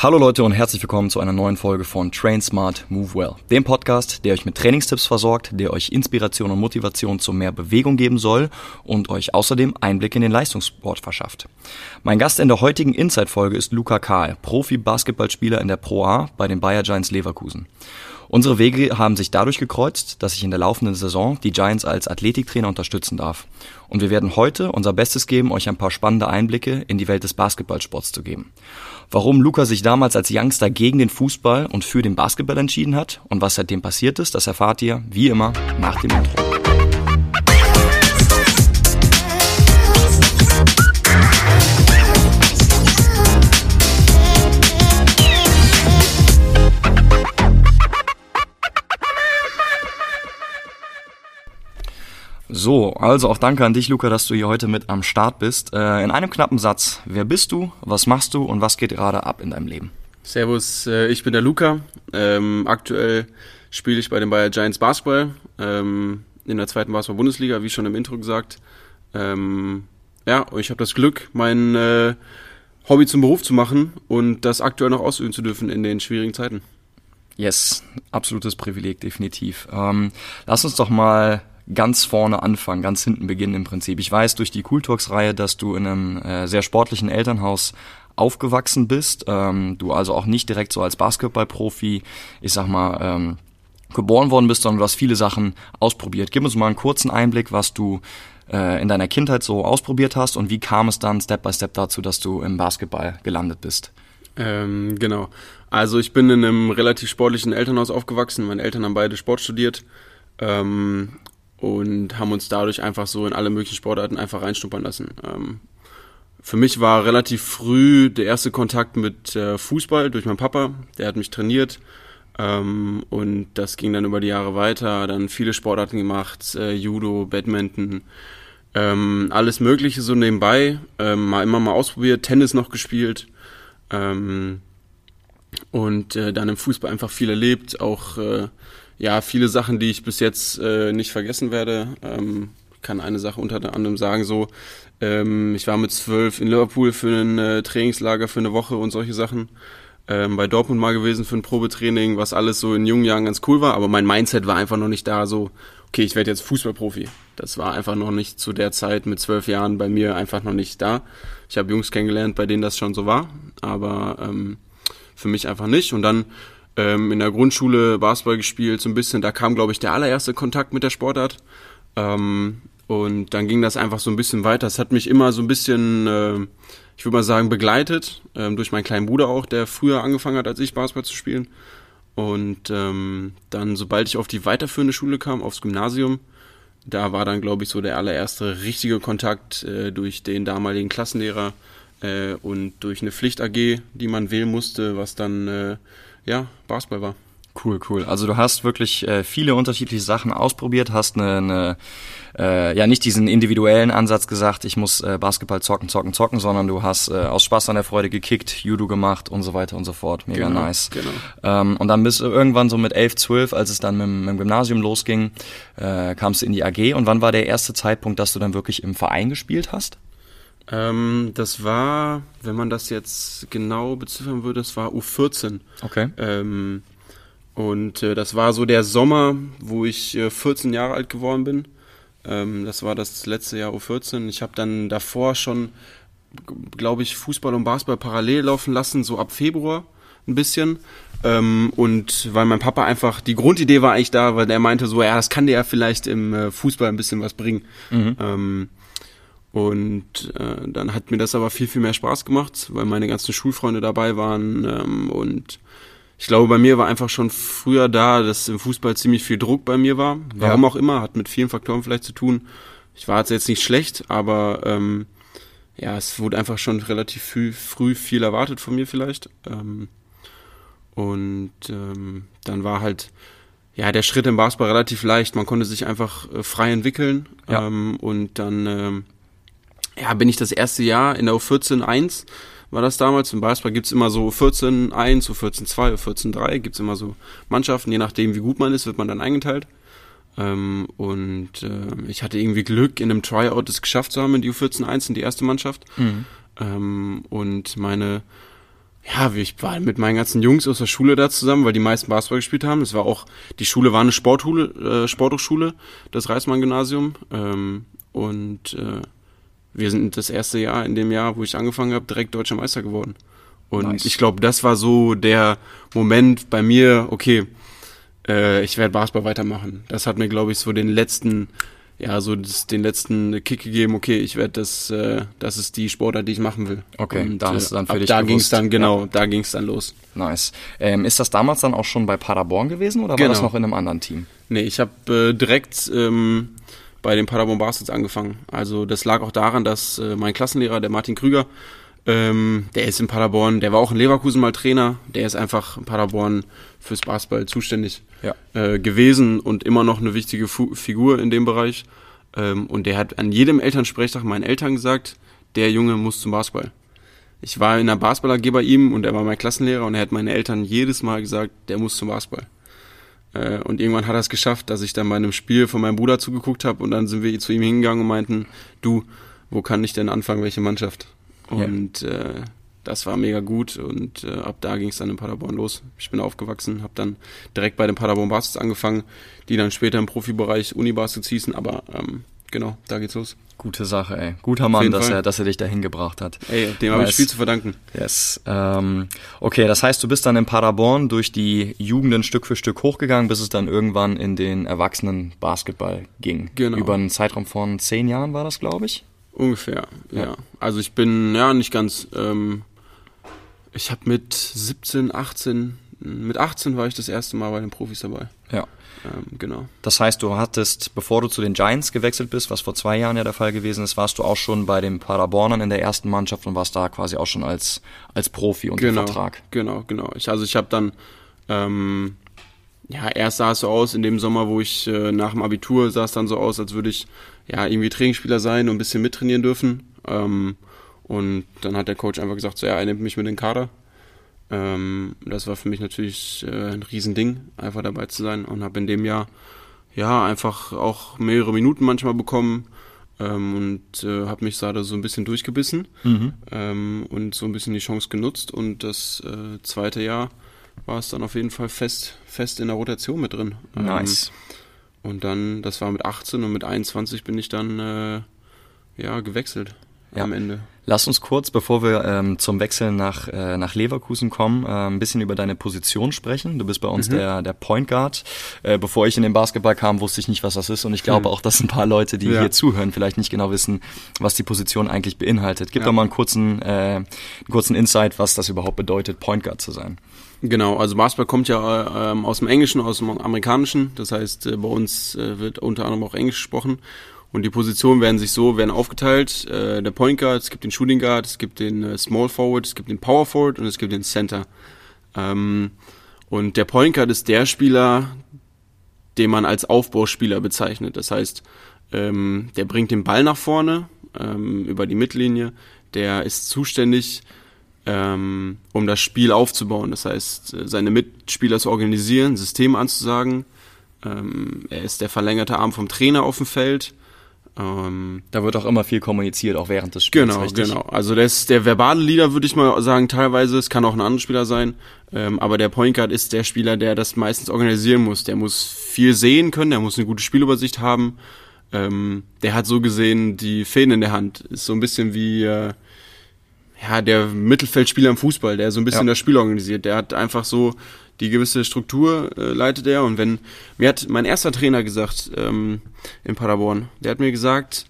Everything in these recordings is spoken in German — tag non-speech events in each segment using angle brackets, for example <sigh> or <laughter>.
Hallo Leute und herzlich willkommen zu einer neuen Folge von Train Smart Move Well, dem Podcast, der euch mit Trainingstipps versorgt, der euch Inspiration und Motivation zu mehr Bewegung geben soll und euch außerdem Einblick in den Leistungssport verschafft. Mein Gast in der heutigen Inside-Folge ist Luca Kahl, Profi-Basketballspieler in der Pro A bei den Bayer Giants Leverkusen. Unsere Wege haben sich dadurch gekreuzt, dass ich in der laufenden Saison die Giants als Athletiktrainer unterstützen darf. Und wir werden heute unser Bestes geben, euch ein paar spannende Einblicke in die Welt des Basketballsports zu geben. Warum Luca sich damals als Youngster gegen den Fußball und für den Basketball entschieden hat und was seitdem passiert ist, das erfahrt ihr, wie immer, nach dem Intro. So, also auch danke an dich, Luca, dass du hier heute mit am Start bist. Äh, in einem knappen Satz, wer bist du, was machst du und was geht gerade ab in deinem Leben? Servus, äh, ich bin der Luca. Ähm, aktuell spiele ich bei den Bayer Giants Basketball ähm, in der zweiten Basketball-Bundesliga, wie schon im Intro gesagt. Ähm, ja, und ich habe das Glück, mein äh, Hobby zum Beruf zu machen und das aktuell noch ausüben zu dürfen in den schwierigen Zeiten. Yes, absolutes Privileg, definitiv. Ähm, lass uns doch mal ganz vorne anfangen, ganz hinten beginnen im Prinzip. Ich weiß durch die Cool Talks Reihe, dass du in einem äh, sehr sportlichen Elternhaus aufgewachsen bist, ähm, du also auch nicht direkt so als Basketballprofi, ich sag mal, ähm, geboren worden bist, sondern du hast viele Sachen ausprobiert. Gib uns mal einen kurzen Einblick, was du äh, in deiner Kindheit so ausprobiert hast und wie kam es dann Step by Step dazu, dass du im Basketball gelandet bist? Ähm, genau. Also ich bin in einem relativ sportlichen Elternhaus aufgewachsen. Meine Eltern haben beide Sport studiert. Ähm, und haben uns dadurch einfach so in alle möglichen Sportarten einfach reinschnuppern lassen. Ähm, für mich war relativ früh der erste Kontakt mit äh, Fußball durch meinen Papa, der hat mich trainiert ähm, und das ging dann über die Jahre weiter, dann viele Sportarten gemacht, äh, Judo, Badminton, ähm, alles Mögliche so nebenbei, ähm, mal immer mal ausprobiert, Tennis noch gespielt ähm, und äh, dann im Fußball einfach viel erlebt, auch äh, ja, viele Sachen, die ich bis jetzt äh, nicht vergessen werde. Ähm, kann eine Sache unter anderem sagen, so, ähm, ich war mit zwölf in Liverpool für ein äh, Trainingslager für eine Woche und solche Sachen. Ähm, bei Dortmund mal gewesen für ein Probetraining, was alles so in jungen Jahren ganz cool war, aber mein Mindset war einfach noch nicht da, so, okay, ich werde jetzt Fußballprofi. Das war einfach noch nicht zu der Zeit mit zwölf Jahren bei mir einfach noch nicht da. Ich habe Jungs kennengelernt, bei denen das schon so war, aber ähm, für mich einfach nicht. Und dann ähm, in der Grundschule Basketball gespielt, so ein bisschen. Da kam, glaube ich, der allererste Kontakt mit der Sportart. Ähm, und dann ging das einfach so ein bisschen weiter. Es hat mich immer so ein bisschen, äh, ich würde mal sagen, begleitet, ähm, durch meinen kleinen Bruder auch, der früher angefangen hat, als ich Basketball zu spielen. Und ähm, dann, sobald ich auf die weiterführende Schule kam, aufs Gymnasium, da war dann, glaube ich, so der allererste richtige Kontakt äh, durch den damaligen Klassenlehrer äh, und durch eine Pflicht-AG, die man wählen musste, was dann äh, ja, Basketball war. Cool, cool. Also du hast wirklich äh, viele unterschiedliche Sachen ausprobiert, hast eine, eine äh, ja nicht diesen individuellen Ansatz gesagt, ich muss äh, Basketball zocken, zocken, zocken, sondern du hast äh, aus Spaß an der Freude gekickt, Judo gemacht und so weiter und so fort. Mega genau, nice. Genau. Ähm, und dann bist du irgendwann so mit elf, zwölf, als es dann mit, mit dem Gymnasium losging, äh, kamst du in die AG. Und wann war der erste Zeitpunkt, dass du dann wirklich im Verein gespielt hast? Ähm, das war, wenn man das jetzt genau beziffern würde, das war U14. Okay. Ähm, und äh, das war so der Sommer, wo ich äh, 14 Jahre alt geworden bin. Ähm, das war das letzte Jahr U14. Ich habe dann davor schon, glaube ich, Fußball und Basketball parallel laufen lassen, so ab Februar ein bisschen. Ähm, und weil mein Papa einfach, die Grundidee war eigentlich da, weil er meinte so, ja, das kann dir ja vielleicht im äh, Fußball ein bisschen was bringen. Mhm. Ähm, und äh, dann hat mir das aber viel, viel mehr Spaß gemacht, weil meine ganzen Schulfreunde dabei waren. Ähm, und ich glaube, bei mir war einfach schon früher da, dass im Fußball ziemlich viel Druck bei mir war. Warum ja. auch immer, hat mit vielen Faktoren vielleicht zu tun. Ich war jetzt nicht schlecht, aber ähm, ja, es wurde einfach schon relativ früh, früh viel erwartet von mir vielleicht. Ähm, und ähm, dann war halt ja der Schritt im Basketball relativ leicht. Man konnte sich einfach äh, frei entwickeln ja. ähm, und dann ähm, ja, bin ich das erste Jahr in der U14 1 war das damals. Im Basketball gibt's immer so U14 1, U14 2, U14 3, gibt's immer so Mannschaften, je nachdem wie gut man ist, wird man dann eingeteilt. Ähm, und äh, ich hatte irgendwie Glück, in einem Tryout es geschafft zu haben in die U14 1, in die erste Mannschaft. Mhm. Ähm, und meine ja, ich war mit meinen ganzen Jungs aus der Schule da zusammen, weil die meisten Basketball gespielt haben. Das war auch, die Schule war eine Sportschule, äh, Sporthochschule, das Reismann-Gymnasium. Ähm, und äh, wir sind das erste Jahr, in dem Jahr, wo ich angefangen habe, direkt deutscher Meister geworden. Und nice. ich glaube, das war so der Moment bei mir, okay, äh, ich werde Basketball weitermachen. Das hat mir, glaube ich, so den letzten ja, so das, den letzten Kick gegeben, okay, ich werde das, äh, das ist die Sportart, die ich machen will. Okay, und, da hast du dann für äh, dich Da ging es dann, genau, ja. da ging es dann los. Nice. Ähm, ist das damals dann auch schon bei Paderborn gewesen oder genau. war das noch in einem anderen Team? Nee, ich habe äh, direkt ähm, bei den Paderborn Bastards angefangen. Also das lag auch daran, dass äh, mein Klassenlehrer, der Martin Krüger, ähm, der ist in Paderborn, der war auch in Leverkusen mal Trainer, der ist einfach in Paderborn fürs Basketball zuständig ja. äh, gewesen und immer noch eine wichtige Fu Figur in dem Bereich. Ähm, und der hat an jedem Elternsprechtag meinen Eltern gesagt, der Junge muss zum Basketball. Ich war in der Basketball AG bei ihm und er war mein Klassenlehrer und er hat meinen Eltern jedes Mal gesagt, der muss zum Basketball. Äh, und irgendwann hat er es geschafft, dass ich dann bei einem Spiel von meinem Bruder zugeguckt habe und dann sind wir zu ihm hingegangen und meinten, du, wo kann ich denn anfangen, welche Mannschaft? Und ja. äh, das war mega gut und äh, ab da ging es dann in Paderborn los. Ich bin aufgewachsen, habe dann direkt bei den Paderborn Baskets angefangen, die dann später im Profibereich Unibaskets hießen, aber ähm, genau, da geht's los. Gute Sache, ey. Guter Mann, dass er, dass er dich dahin gebracht hat. Ey, dem habe ich viel zu verdanken. Yes. Ähm, okay, das heißt, du bist dann in Paderborn durch die Jugenden Stück für Stück hochgegangen, bis es dann irgendwann in den Erwachsenen Basketball ging. Genau. Über einen Zeitraum von zehn Jahren war das, glaube ich. Ungefähr, ja. ja. Also ich bin, ja, nicht ganz. Ähm, ich habe mit 17, 18, mit 18 war ich das erste Mal bei den Profis dabei. Ja. Ähm, genau. Das heißt, du hattest, bevor du zu den Giants gewechselt bist, was vor zwei Jahren ja der Fall gewesen ist, warst du auch schon bei den Paderbornern in der ersten Mannschaft und warst da quasi auch schon als, als Profi unter genau, Vertrag. Genau, genau. Ich, also ich habe dann, ähm, ja, erst sah es so aus, in dem Sommer, wo ich äh, nach dem Abitur sah es dann so aus, als würde ich ja, irgendwie Trainingsspieler sein und ein bisschen mittrainieren dürfen. Ähm, und dann hat der Coach einfach gesagt, so, ja, er nimmt mich mit in den Kader. Ähm, das war für mich natürlich äh, ein Riesending, einfach dabei zu sein und habe in dem Jahr ja einfach auch mehrere Minuten manchmal bekommen ähm, und äh, habe mich da so ein bisschen durchgebissen mhm. ähm, und so ein bisschen die Chance genutzt und das äh, zweite Jahr war es dann auf jeden Fall fest, fest in der Rotation mit drin. Nice. Ähm, und dann, das war mit 18 und mit 21 bin ich dann äh, ja gewechselt ja. am Ende. Lass uns kurz, bevor wir ähm, zum Wechsel nach, äh, nach Leverkusen kommen, äh, ein bisschen über deine Position sprechen. Du bist bei uns mhm. der, der Point Guard. Äh, bevor ich in den Basketball kam, wusste ich nicht, was das ist. Und ich glaube mhm. auch, dass ein paar Leute, die ja. hier zuhören, vielleicht nicht genau wissen, was die Position eigentlich beinhaltet. Gib ja. doch mal einen kurzen, äh, einen kurzen Insight, was das überhaupt bedeutet, Point Guard zu sein. Genau, also Basketball kommt ja ähm, aus dem Englischen, aus dem Amerikanischen. Das heißt, äh, bei uns äh, wird unter anderem auch Englisch gesprochen. Und die Positionen werden sich so, werden aufgeteilt. Äh, der Point Guard, es gibt den Shooting Guard, es gibt den äh, Small Forward, es gibt den Power Forward und es gibt den Center. Ähm, und der Point Guard ist der Spieler, den man als Aufbauspieler bezeichnet. Das heißt, ähm, der bringt den Ball nach vorne ähm, über die Mittellinie. Der ist zuständig, ähm, um das Spiel aufzubauen. Das heißt, äh, seine Mitspieler zu organisieren, System anzusagen. Ähm, er ist der verlängerte Arm vom Trainer auf dem Feld. Ähm, da wird auch immer viel kommuniziert, auch während des Spiels. Genau, richtig? genau. Also der ist der verbale Leader, würde ich mal sagen, teilweise. Es kann auch ein anderer Spieler sein. Ähm, aber der Point Guard ist der Spieler, der das meistens organisieren muss. Der muss viel sehen können, der muss eine gute Spielübersicht haben. Ähm, der hat so gesehen die Fäden in der Hand. Ist so ein bisschen wie äh, ja, der Mittelfeldspieler im Fußball, der so ein bisschen ja. das Spiel organisiert. Der hat einfach so die gewisse Struktur äh, leitet er. Und wenn, mir hat mein erster Trainer gesagt ähm, in Paderborn, der hat mir gesagt,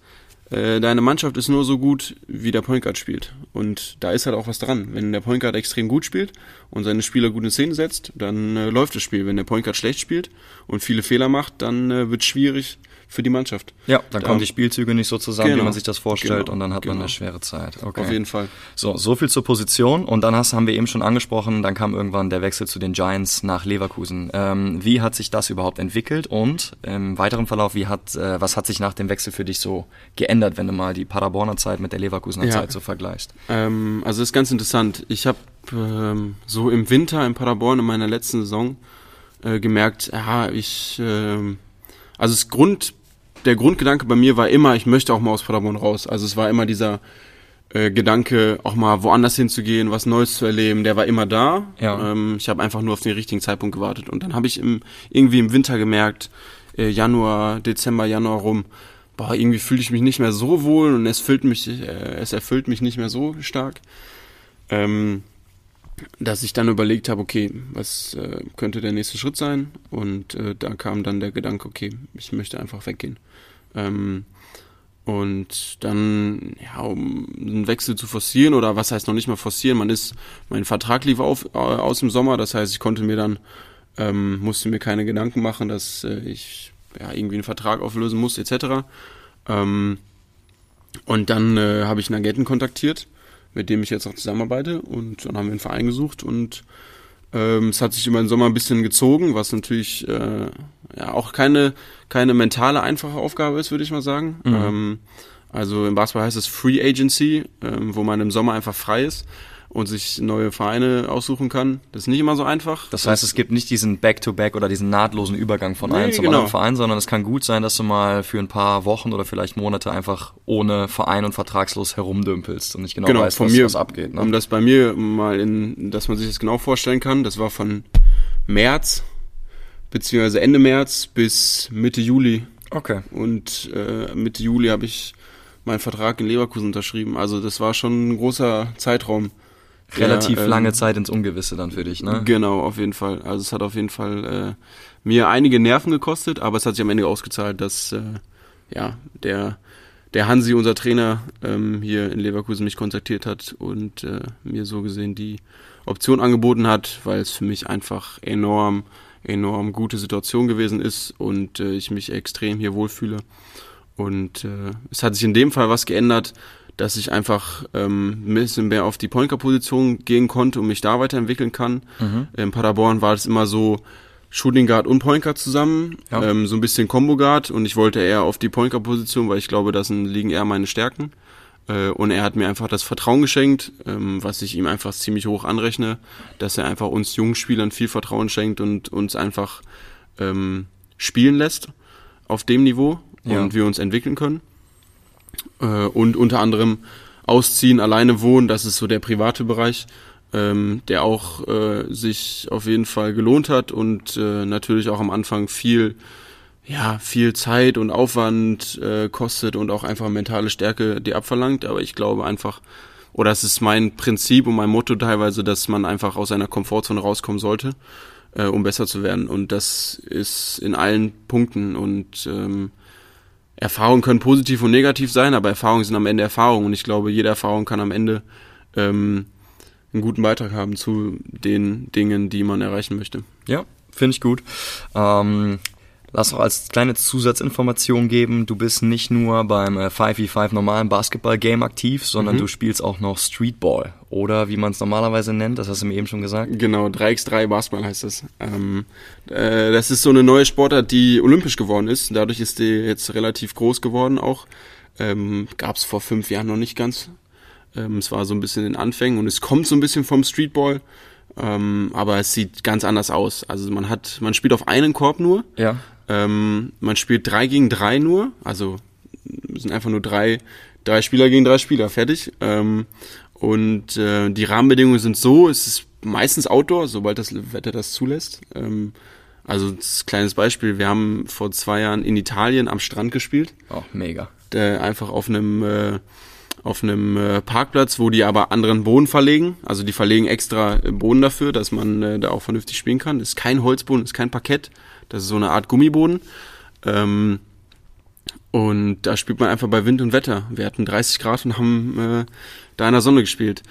äh, deine Mannschaft ist nur so gut, wie der Point Guard spielt. Und da ist halt auch was dran. Wenn der Point Guard extrem gut spielt und seine Spieler gut in Szene setzt, dann äh, läuft das Spiel. Wenn der Point Guard schlecht spielt und viele Fehler macht, dann äh, wird es schwierig, für die Mannschaft. Ja, dann da, kommen die Spielzüge nicht so zusammen, genau, wie man sich das vorstellt genau, und dann hat genau. man eine schwere Zeit. Okay. Auf jeden Fall. So, so viel zur Position und dann hast, haben wir eben schon angesprochen, dann kam irgendwann der Wechsel zu den Giants nach Leverkusen. Ähm, wie hat sich das überhaupt entwickelt und im weiteren Verlauf, wie hat, äh, was hat sich nach dem Wechsel für dich so geändert, wenn du mal die Paderborner Zeit mit der Leverkusener ja. Zeit so vergleichst? Ähm, also das ist ganz interessant. Ich habe ähm, so im Winter in Paderborn in meiner letzten Saison äh, gemerkt, ja, ich, äh, also das Grund der Grundgedanke bei mir war immer, ich möchte auch mal aus Paderborn raus. Also es war immer dieser, äh, Gedanke, auch mal woanders hinzugehen, was Neues zu erleben, der war immer da. Ja. Ähm, ich habe einfach nur auf den richtigen Zeitpunkt gewartet. Und dann habe ich im, irgendwie im Winter gemerkt, äh, Januar, Dezember, Januar rum, boah, irgendwie fühle ich mich nicht mehr so wohl und es füllt mich, äh, es erfüllt mich nicht mehr so stark. Ähm, dass ich dann überlegt habe, okay, was äh, könnte der nächste Schritt sein? Und äh, da kam dann der Gedanke, okay, ich möchte einfach weggehen. Ähm, und dann, ja, um einen Wechsel zu forcieren, oder was heißt noch nicht mal forcieren, man ist, mein Vertrag lief auf, äh, aus dem Sommer, das heißt, ich konnte mir dann, ähm, musste mir keine Gedanken machen, dass äh, ich ja, irgendwie einen Vertrag auflösen muss, etc. Ähm, und dann äh, habe ich einen Agenten kontaktiert mit dem ich jetzt auch zusammenarbeite. Und dann haben wir einen Verein gesucht und ähm, es hat sich über den Sommer ein bisschen gezogen, was natürlich äh, ja auch keine, keine mentale, einfache Aufgabe ist, würde ich mal sagen. Mhm. Ähm, also im Basketball heißt es Free Agency, ähm, wo man im Sommer einfach frei ist und sich neue Vereine aussuchen kann. Das ist nicht immer so einfach. Das heißt, es gibt nicht diesen Back-to-Back -Back oder diesen nahtlosen Übergang von nee, einem zum genau. anderen Verein, sondern es kann gut sein, dass du mal für ein paar Wochen oder vielleicht Monate einfach ohne Verein und vertragslos herumdümpelst und nicht genau, genau weißt, von was, mir, was abgeht. Ne? Um das bei mir mal in, dass man sich das genau vorstellen kann, das war von März beziehungsweise Ende März bis Mitte Juli. Okay. Und äh, Mitte Juli habe ich meinen Vertrag in Leverkusen unterschrieben. Also das war schon ein großer Zeitraum relativ ja, ähm, lange Zeit ins Ungewisse dann für dich, ne? Genau, auf jeden Fall. Also es hat auf jeden Fall äh, mir einige Nerven gekostet, aber es hat sich am Ende ausgezahlt, dass äh, ja der der Hansi, unser Trainer, ähm, hier in Leverkusen mich kontaktiert hat und äh, mir so gesehen die Option angeboten hat, weil es für mich einfach enorm, enorm gute Situation gewesen ist und äh, ich mich extrem hier wohlfühle. Und äh, es hat sich in dem Fall was geändert, dass ich einfach ähm, ein bisschen mehr auf die Pointer-Position gehen konnte und mich da weiterentwickeln kann. Mhm. In Paderborn war es immer so Shooting Guard und Point Guard zusammen, ja. ähm, so ein bisschen Combo Guard und ich wollte eher auf die Point Guard-Position, weil ich glaube, das liegen eher meine Stärken. Äh, und er hat mir einfach das Vertrauen geschenkt, ähm, was ich ihm einfach ziemlich hoch anrechne, dass er einfach uns jungen Spielern viel Vertrauen schenkt und uns einfach ähm, spielen lässt auf dem Niveau ja. und wir uns entwickeln können äh, und unter anderem ausziehen, alleine wohnen, das ist so der private Bereich, ähm, der auch äh, sich auf jeden Fall gelohnt hat und äh, natürlich auch am Anfang viel ja, viel Zeit und Aufwand äh, kostet und auch einfach mentale Stärke die abverlangt, aber ich glaube einfach, oder es ist mein Prinzip und mein Motto teilweise, dass man einfach aus seiner Komfortzone rauskommen sollte, äh, um besser zu werden. Und das ist in allen Punkten und ähm, Erfahrungen können positiv und negativ sein, aber Erfahrungen sind am Ende Erfahrungen und ich glaube, jede Erfahrung kann am Ende ähm, einen guten Beitrag haben zu den Dingen, die man erreichen möchte. Ja, finde ich gut. Ähm, Lass auch als kleine Zusatzinformation geben, du bist nicht nur beim 5v5 äh, normalen Basketball-Game aktiv, sondern mhm. du spielst auch noch Streetball. Oder wie man es normalerweise nennt, das hast du mir eben schon gesagt. Genau, 3x3 Basketball heißt das. Ähm, äh, das ist so eine neue Sportart, die olympisch geworden ist. Dadurch ist die jetzt relativ groß geworden auch. Ähm, Gab es vor fünf Jahren noch nicht ganz. Ähm, es war so ein bisschen in Anfängen und es kommt so ein bisschen vom Streetball. Ähm, aber es sieht ganz anders aus. Also man hat, man spielt auf einen Korb nur. Ja. Ähm, man spielt drei gegen drei nur, also sind einfach nur drei, drei Spieler gegen drei Spieler, fertig. Ähm, und äh, die Rahmenbedingungen sind so, es ist meistens Outdoor, sobald das Wetter das zulässt. Ähm, also das kleines Beispiel, wir haben vor zwei Jahren in Italien am Strand gespielt. Oh, mega. Äh, einfach auf einem äh, auf einem äh, Parkplatz, wo die aber anderen Boden verlegen. Also die verlegen extra Boden dafür, dass man äh, da auch vernünftig spielen kann. Ist kein Holzboden, ist kein Parkett. Das ist so eine Art Gummiboden. Ähm, und da spielt man einfach bei Wind und Wetter. Wir hatten 30 Grad und haben äh, da in der Sonne gespielt.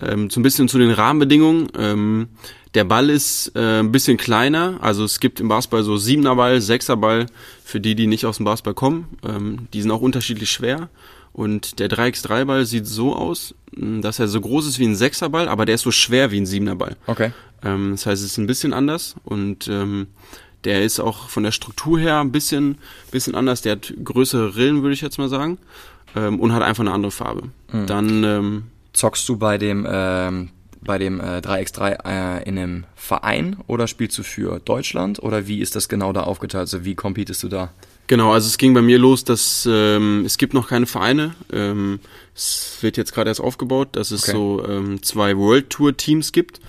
Ähm, so ein bisschen zu den Rahmenbedingungen. Ähm, der Ball ist äh, ein bisschen kleiner. Also es gibt im Basketball so siebener Ball, sechser Ball für die, die nicht aus dem Basketball kommen. Ähm, die sind auch unterschiedlich schwer. Und der 3x3-Ball sieht so aus, dass er so groß ist wie ein 6er-Ball, aber der ist so schwer wie ein 7er-Ball. Okay. Ähm, das heißt, es ist ein bisschen anders und ähm, der ist auch von der Struktur her ein bisschen, bisschen anders. Der hat größere Rillen, würde ich jetzt mal sagen. Ähm, und hat einfach eine andere Farbe. Mhm. Dann ähm, zockst du bei dem ähm, bei dem äh, 3x3 äh, in einem Verein oder spielst du für Deutschland oder wie ist das genau da aufgeteilt? Also wie competest du da? Genau, also es ging bei mir los, dass ähm, es gibt noch keine Vereine. Ähm, es wird jetzt gerade erst aufgebaut, dass es okay. so ähm, zwei World Tour Teams gibt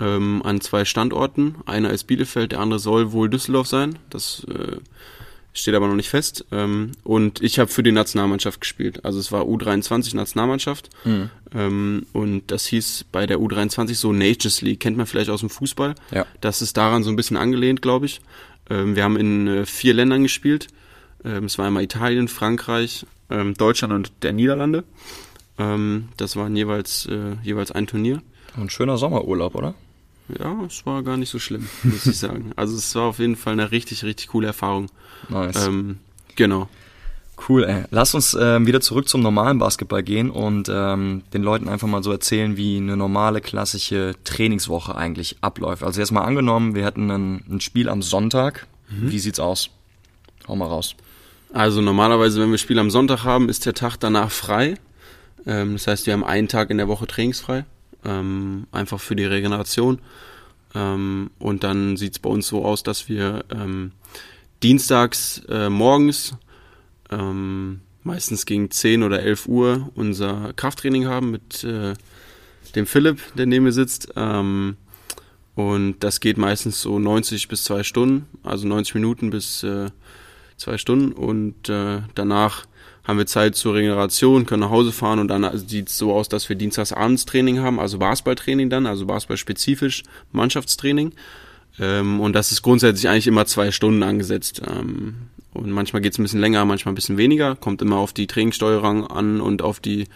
ähm, an zwei Standorten. Einer ist Bielefeld, der andere soll wohl Düsseldorf sein. Das äh, steht aber noch nicht fest. Ähm, und ich habe für die Nationalmannschaft gespielt. Also es war U23 Nationalmannschaft. Mhm. Ähm, und das hieß bei der U23 so Nations League. Kennt man vielleicht aus dem Fußball. Ja. Das ist daran so ein bisschen angelehnt, glaube ich. Ähm, wir haben in äh, vier Ländern gespielt. Ähm, es war einmal Italien, Frankreich, ähm, Deutschland und der Niederlande. Ähm, das waren jeweils, äh, jeweils ein Turnier. Ein schöner Sommerurlaub, oder? Ja, es war gar nicht so schlimm, muss ich <laughs> sagen. Also es war auf jeden Fall eine richtig, richtig coole Erfahrung. Nice. Ähm, genau. Cool, ey. Lass uns äh, wieder zurück zum normalen Basketball gehen und ähm, den Leuten einfach mal so erzählen, wie eine normale, klassische Trainingswoche eigentlich abläuft. Also erstmal angenommen, wir hätten ein, ein Spiel am Sonntag. Mhm. Wie sieht's aus? Hau mal raus. Also normalerweise, wenn wir Spiel am Sonntag haben, ist der Tag danach frei. Ähm, das heißt, wir haben einen Tag in der Woche trainingsfrei ähm, einfach für die Regeneration. Ähm, und dann sieht es bei uns so aus, dass wir ähm, dienstags äh, morgens ähm, meistens gegen 10 oder 11 Uhr unser Krafttraining haben mit äh, dem Philipp, der neben mir sitzt. Ähm, und das geht meistens so 90 bis 2 Stunden, also 90 Minuten bis äh, 2 Stunden. Und äh, danach haben wir Zeit zur Regeneration, können nach Hause fahren und dann sieht es so aus, dass wir dienstags abends Training haben, also Basketballtraining dann, also Basketball-spezifisch Mannschaftstraining. Ähm, und das ist grundsätzlich eigentlich immer zwei Stunden angesetzt. Ähm, und manchmal geht es ein bisschen länger, manchmal ein bisschen weniger. Kommt immer auf die Trainingssteuerung an und auf die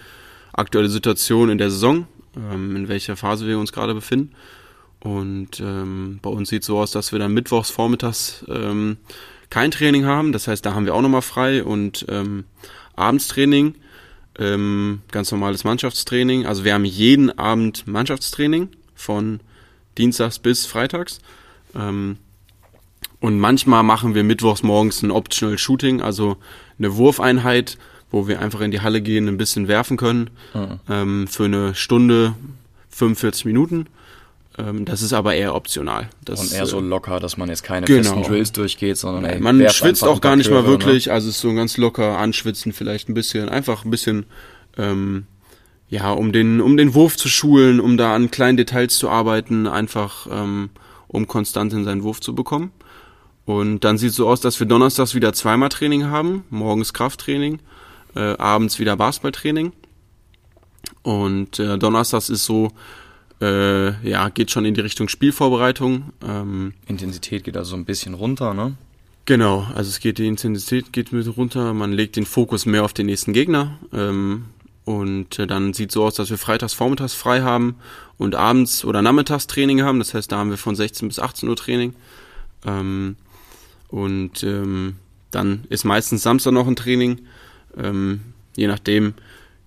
aktuelle Situation in der Saison, ähm, in welcher Phase wir uns gerade befinden. Und ähm, bei uns sieht es so aus, dass wir dann mittwochs vormittags ähm, kein Training haben. Das heißt, da haben wir auch nochmal frei und ähm, Abendstraining, ähm, ganz normales Mannschaftstraining. Also wir haben jeden Abend Mannschaftstraining von Dienstags bis Freitags. Ähm, und manchmal machen wir mittwochs morgens ein Optional Shooting, also eine Wurfeinheit, wo wir einfach in die Halle gehen, ein bisschen werfen können. Mhm. Ähm, für eine Stunde, 45 Minuten. Ähm, das ist aber eher optional. Das, und eher so äh, locker, dass man jetzt keine genau. festen Drills durchgeht, sondern ey, man schwitzt auch gar nicht mal wirklich. Ne? Also es ist so ganz locker anschwitzen, vielleicht ein bisschen, einfach ein bisschen, ähm, ja, um den, um den Wurf zu schulen, um da an kleinen Details zu arbeiten, einfach ähm, um konstant in seinen Wurf zu bekommen. Und dann sieht es so aus, dass wir donnerstags wieder zweimal Training haben, morgens Krafttraining, äh, abends wieder Basketballtraining. Und äh, donnerstags ist so, äh, ja, geht schon in die Richtung Spielvorbereitung. Ähm, Intensität geht also ein bisschen runter, ne? Genau, also es geht die Intensität geht mit runter, man legt den Fokus mehr auf den nächsten Gegner. Ähm, und äh, dann sieht so aus, dass wir freitags vormittags frei haben und abends oder nachmittags Training haben. Das heißt, da haben wir von 16 bis 18 Uhr Training. Ähm, und ähm, dann ist meistens Samstag noch ein Training. Ähm, je nachdem,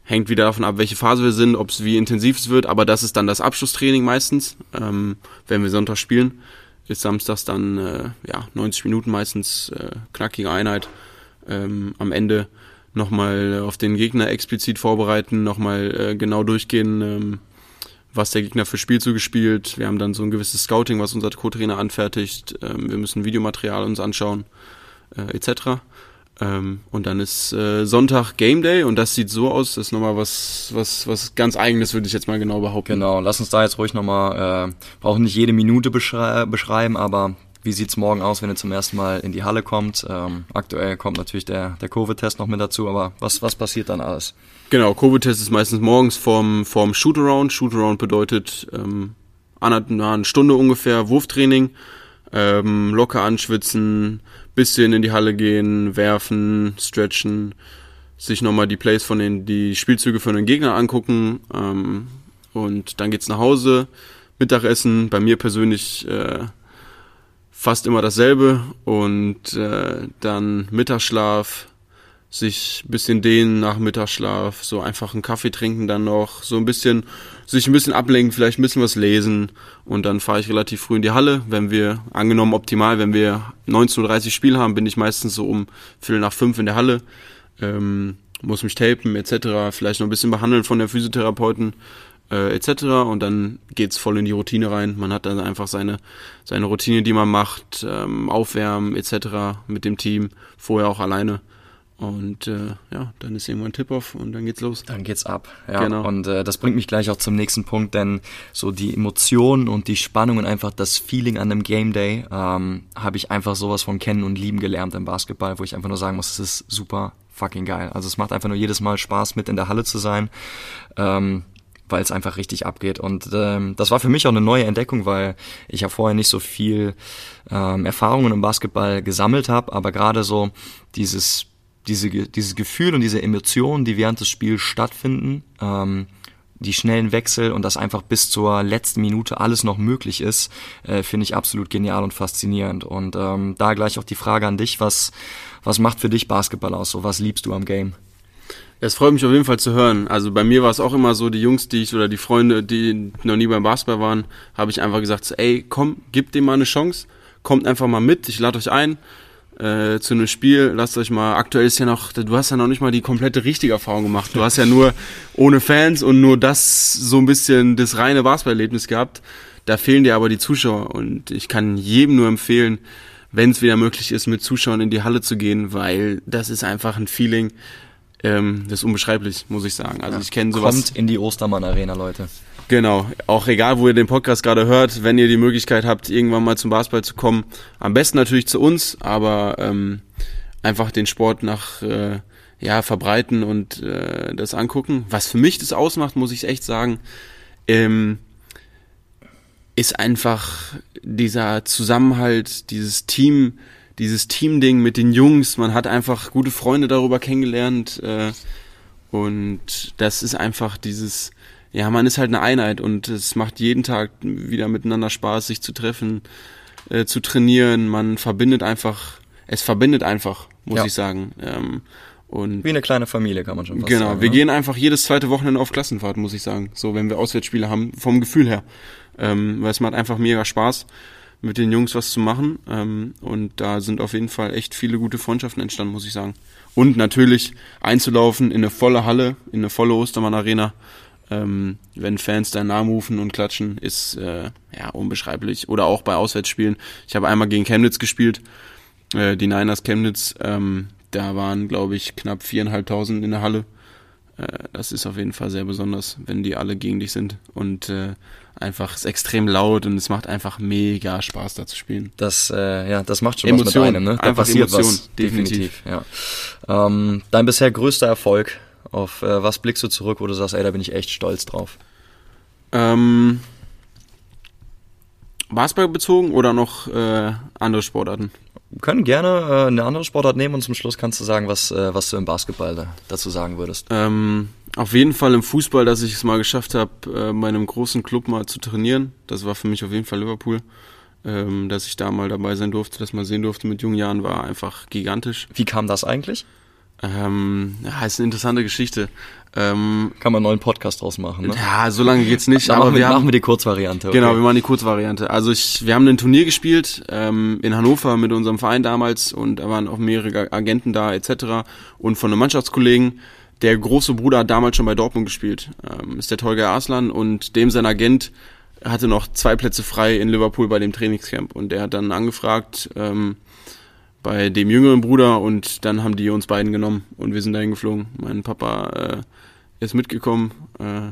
Hängt wieder davon ab, welche Phase wir sind, ob es wie intensiv es wird, aber das ist dann das Abschlusstraining meistens. Ähm, wenn wir Sonntag spielen, ist samstags dann äh, ja, 90 Minuten meistens äh, knackige Einheit. Ähm, am Ende nochmal auf den Gegner explizit vorbereiten, nochmal äh, genau durchgehen, ähm, was der Gegner für Spielzüge spielt. Wir haben dann so ein gewisses Scouting, was unser Co-Trainer anfertigt. Ähm, wir müssen Videomaterial uns anschauen, äh, etc. Ähm, und dann ist äh, Sonntag Game Day und das sieht so aus, das ist nochmal was, was, was ganz eigenes, würde ich jetzt mal genau behaupten. Genau, lass uns da jetzt ruhig nochmal, äh, brauchen nicht jede Minute beschrei beschreiben, aber wie sieht's morgen aus, wenn ihr zum ersten Mal in die Halle kommt? Ähm, aktuell kommt natürlich der, der Covid-Test noch mit dazu, aber was, was passiert dann alles? Genau, Covid-Test ist meistens morgens vorm, vorm Shootaround. Shootaround bedeutet ähm, eine Stunde ungefähr Wurftraining, ähm, locker anschwitzen, bisschen in die Halle gehen, werfen, stretchen, sich nochmal die Plays von den, die Spielzüge von den Gegnern angucken ähm, und dann geht's nach Hause, Mittagessen, bei mir persönlich äh, fast immer dasselbe und äh, dann Mittagsschlaf, sich ein bisschen dehnen nach Mittagsschlaf, so einfach einen Kaffee trinken dann noch, so ein bisschen, sich ein bisschen ablenken, vielleicht ein bisschen was lesen und dann fahre ich relativ früh in die Halle. Wenn wir, angenommen optimal, wenn wir 19.30 Uhr Spiel haben, bin ich meistens so um Viertel nach fünf in der Halle, ähm, muss mich tapen etc., vielleicht noch ein bisschen behandeln von der Physiotherapeuten äh, etc. Und dann geht's voll in die Routine rein. Man hat dann einfach seine, seine Routine, die man macht, ähm, Aufwärmen etc. mit dem Team, vorher auch alleine. Und äh, ja, dann ist irgendwann Tip-Off und dann geht's los. Dann geht's ab. Ja. Genau. Und äh, das bringt mich gleich auch zum nächsten Punkt, denn so die Emotionen und die Spannung und einfach das Feeling an einem Game Day ähm, habe ich einfach sowas von kennen und lieben gelernt im Basketball, wo ich einfach nur sagen muss, es ist super fucking geil. Also es macht einfach nur jedes Mal Spaß, mit in der Halle zu sein. Ähm, weil es einfach richtig abgeht. Und ähm, das war für mich auch eine neue Entdeckung, weil ich ja vorher nicht so viel ähm, Erfahrungen im Basketball gesammelt habe, aber gerade so dieses, diese, dieses Gefühl und diese Emotionen, die während des Spiels stattfinden, ähm, die schnellen Wechsel und dass einfach bis zur letzten Minute alles noch möglich ist, äh, finde ich absolut genial und faszinierend. Und ähm, da gleich auch die Frage an dich, was, was macht für dich Basketball aus? So was liebst du am Game? Es freut mich auf jeden Fall zu hören. Also bei mir war es auch immer so, die Jungs, die ich oder die Freunde, die noch nie beim Basketball waren, habe ich einfach gesagt, ey, komm, gib dem mal eine Chance, kommt einfach mal mit, ich lade euch ein äh, zu einem Spiel, lasst euch mal, aktuell ist ja noch, du hast ja noch nicht mal die komplette richtige Erfahrung gemacht. Du hast ja nur ohne Fans und nur das so ein bisschen das reine Basketballerlebnis gehabt. Da fehlen dir aber die Zuschauer und ich kann jedem nur empfehlen, wenn es wieder möglich ist, mit Zuschauern in die Halle zu gehen, weil das ist einfach ein Feeling, ähm, das ist unbeschreiblich, muss ich sagen. Also ich kenne sowas. Kommt in die Ostermann Arena, Leute. Genau, auch egal, wo ihr den Podcast gerade hört, wenn ihr die Möglichkeit habt, irgendwann mal zum Basketball zu kommen, am besten natürlich zu uns, aber ähm, einfach den Sport nach äh, ja verbreiten und äh, das angucken. Was für mich das ausmacht, muss ich echt sagen, ähm, ist einfach dieser Zusammenhalt, dieses Team, dieses Teamding mit den Jungs. Man hat einfach gute Freunde darüber kennengelernt. Äh, und das ist einfach dieses, ja, man ist halt eine Einheit und es macht jeden Tag wieder miteinander Spaß, sich zu treffen, äh, zu trainieren. Man verbindet einfach, es verbindet einfach, muss ja. ich sagen. Ähm, und Wie eine kleine Familie, kann man schon fast genau, sagen. Genau, wir ne? gehen einfach jedes zweite Wochenende auf Klassenfahrt, muss ich sagen. So, wenn wir Auswärtsspiele haben, vom Gefühl her. Ähm, weil es macht einfach mega Spaß mit den Jungs was zu machen. Ähm, und da sind auf jeden Fall echt viele gute Freundschaften entstanden, muss ich sagen. Und natürlich einzulaufen in eine volle Halle, in eine volle Ostermann Arena, ähm, wenn Fans deinen Namen rufen und klatschen, ist äh, ja unbeschreiblich. Oder auch bei Auswärtsspielen. Ich habe einmal gegen Chemnitz gespielt, äh, die Niners Chemnitz. Ähm, da waren, glaube ich, knapp viereinhalbtausend in der Halle. Äh, das ist auf jeden Fall sehr besonders, wenn die alle gegen dich sind. Und äh, einfach ist extrem laut und es macht einfach mega Spaß da zu spielen. Das äh, ja, das macht schon Emotion, was mit einem, ne? Da einfach passiert Emotion, was definitiv. definitiv ja. Ähm, dein bisher größter Erfolg, auf äh, was blickst du zurück, wo du sagst, ey, da bin ich echt stolz drauf? Ähm, Basketball bezogen oder noch äh, andere Sportarten? Wir können gerne äh, eine andere Sportart nehmen und zum Schluss kannst du sagen, was, äh, was du im Basketball da, dazu sagen würdest. Ähm, auf jeden Fall im Fußball, dass ich es mal geschafft habe, äh, bei einem großen Club mal zu trainieren. Das war für mich auf jeden Fall Liverpool. Ähm, dass ich da mal dabei sein durfte, dass man sehen durfte mit jungen Jahren, war einfach gigantisch. Wie kam das eigentlich? Ähm, ja, ist eine interessante Geschichte. Ähm, Kann man einen neuen Podcast draus machen, ne? Ja, so lange geht's nicht. aber machen wir, haben, machen wir die Kurzvariante. Okay. Genau, wir machen die Kurzvariante. Also ich, wir haben ein Turnier gespielt ähm, in Hannover mit unserem Verein damals und da waren auch mehrere Agenten da etc. Und von einem Mannschaftskollegen der große Bruder hat damals schon bei Dortmund gespielt, ähm, ist der Tolga Arslan und dem sein Agent hatte noch zwei Plätze frei in Liverpool bei dem Trainingscamp und der hat dann angefragt ähm, bei dem jüngeren Bruder und dann haben die uns beiden genommen und wir sind dahin geflogen. Mein Papa äh, ist mitgekommen. Äh,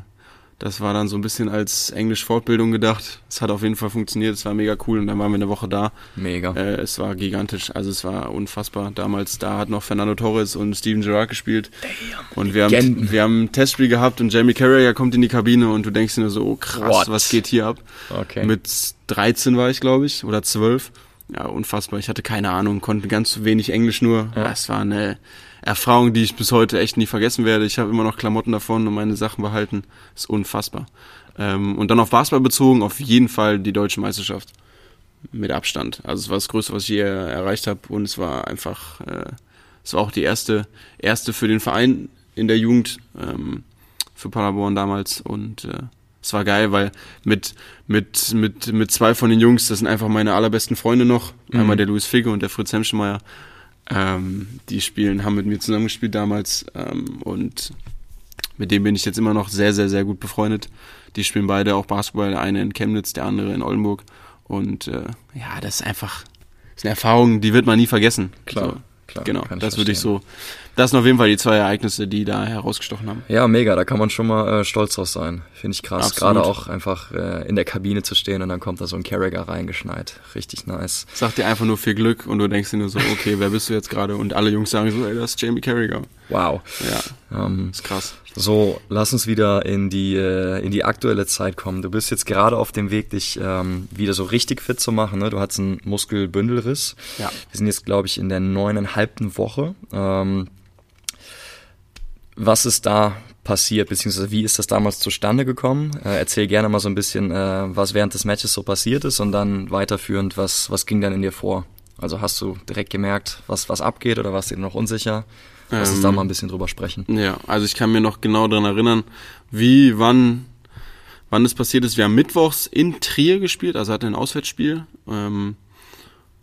das war dann so ein bisschen als Englisch-Fortbildung gedacht. Es hat auf jeden Fall funktioniert, es war mega cool und dann waren wir eine Woche da. Mega. Äh, es war gigantisch, also es war unfassbar. Damals, da hat noch Fernando Torres und Steven Gerrard gespielt. Damn, und wir haben, wir haben ein Testspiel gehabt und Jamie Carragher kommt in die Kabine und du denkst dir nur so, oh krass, What? was geht hier ab? Okay. Mit 13 war ich, glaube ich, oder 12. Ja, unfassbar. Ich hatte keine Ahnung, konnte ganz wenig Englisch nur. Ja. Es war eine Erfahrung, die ich bis heute echt nie vergessen werde. Ich habe immer noch Klamotten davon und meine Sachen behalten. Das ist unfassbar. Ähm, und dann auf Basketball bezogen, auf jeden Fall die deutsche Meisterschaft. Mit Abstand. Also es war das Größte, was ich je erreicht habe. Und es war einfach, äh, es war auch die erste, erste für den Verein in der Jugend, ähm, für Paderborn damals. Und äh, es war geil, weil mit, mit, mit, mit zwei von den Jungs, das sind einfach meine allerbesten Freunde noch. Mhm. Einmal der Louis Figge und der Fritz Hemschemeyer. Ähm, die spielen, haben mit mir zusammengespielt damals ähm, und mit dem bin ich jetzt immer noch sehr, sehr, sehr gut befreundet. Die spielen beide auch Basketball, der eine in Chemnitz, der andere in Oldenburg. Und äh, ja, das ist einfach, das ist eine Erfahrung, die wird man nie vergessen. Klar. So. Klar, genau, das würde ich so. Das sind auf jeden Fall die zwei Ereignisse, die da herausgestochen haben. Ja, mega, da kann man schon mal äh, stolz drauf sein. Finde ich krass. Absolut. Gerade auch einfach äh, in der Kabine zu stehen und dann kommt da so ein Carragher reingeschneit. Richtig nice. Sag dir einfach nur viel Glück und du denkst dir nur so, okay, wer bist du jetzt gerade? Und alle Jungs sagen so, ey, das ist Jamie Carragher. Wow. Ja, Ähm, ist krass. so, lass uns wieder in die, äh, in die aktuelle Zeit kommen. Du bist jetzt gerade auf dem Weg, dich ähm, wieder so richtig fit zu machen. Ne? Du hattest einen Muskelbündelriss. Ja. Wir sind jetzt, glaube ich, in der neuneinhalbten Woche. Ähm, was ist da passiert, beziehungsweise wie ist das damals zustande gekommen? Äh, erzähl gerne mal so ein bisschen, äh, was während des Matches so passiert ist und dann weiterführend, was, was ging dann in dir vor? Also hast du direkt gemerkt, was, was abgeht oder warst du dir noch unsicher? Lass uns Ähm, da mal ein bisschen drüber sprechen. Ja, also ich kann mir noch genau daran erinnern, wie, wann, wann es passiert ist. Wir haben mittwochs in Trier gespielt, also hatten ein Auswärtsspiel. Ähm,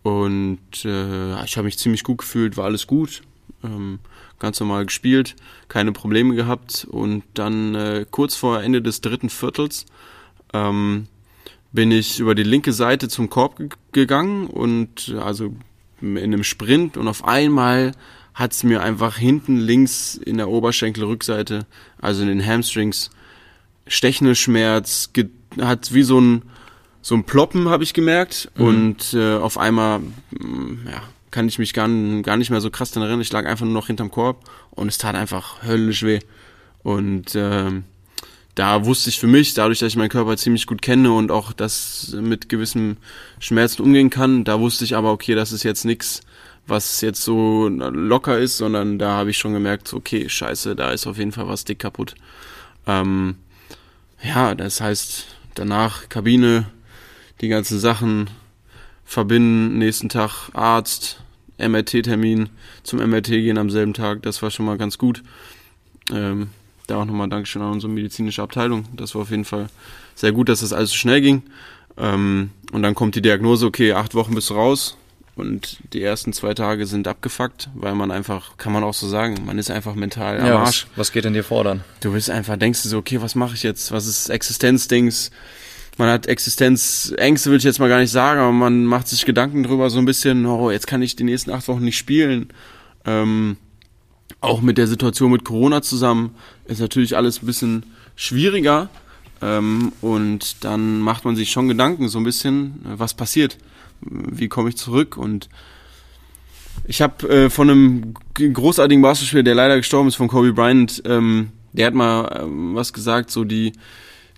und äh, ich habe mich ziemlich gut gefühlt, war alles gut. Ähm, ganz normal gespielt, keine Probleme gehabt. Und dann äh, kurz vor Ende des dritten Viertels ähm, bin ich über die linke Seite zum Korb ge gegangen und also in einem Sprint und auf einmal hat's mir einfach hinten links in der Oberschenkelrückseite, also in den Hamstrings, stechende Schmerz, hat wie so ein so ein Ploppen habe ich gemerkt und äh, auf einmal mh, ja, kann ich mich gar, gar nicht mehr so krass daran erinnern. Ich lag einfach nur noch hinterm Korb und es tat einfach höllisch weh. Und ähm, da wusste ich für mich, dadurch, dass ich meinen Körper ziemlich gut kenne und auch das mit gewissen Schmerzen umgehen kann, da wusste ich aber, okay, das ist jetzt nichts, was jetzt so locker ist, sondern da habe ich schon gemerkt, okay, scheiße, da ist auf jeden Fall was dick kaputt. Ähm, ja, das heißt, danach Kabine, die ganzen Sachen verbinden, nächsten Tag Arzt, MRT-Termin, zum MRT gehen am selben Tag, das war schon mal ganz gut. Ähm, da auch nochmal Dankeschön an unsere medizinische Abteilung. Das war auf jeden Fall sehr gut, dass das alles so schnell ging. Ähm, und dann kommt die Diagnose, okay, acht Wochen bist du raus. Und die ersten zwei Tage sind abgefuckt, weil man einfach, kann man auch so sagen, man ist einfach mental am Ja, Arsch. was, was geht denn dir vor dann? Du bist einfach, denkst du so, okay, was mache ich jetzt? Was ist Existenzdings? Man hat Existenzängste, will ich jetzt mal gar nicht sagen, aber man macht sich Gedanken drüber so ein bisschen, oh, jetzt kann ich die nächsten acht Wochen nicht spielen. Ähm, auch mit der Situation mit Corona zusammen ist natürlich alles ein bisschen schwieriger. Ähm, und dann macht man sich schon Gedanken, so ein bisschen, was passiert? Wie komme ich zurück? Und ich habe äh, von einem großartigen Basketballspieler, der leider gestorben ist, von Kobe Bryant, ähm, der hat mal ähm, was gesagt, so die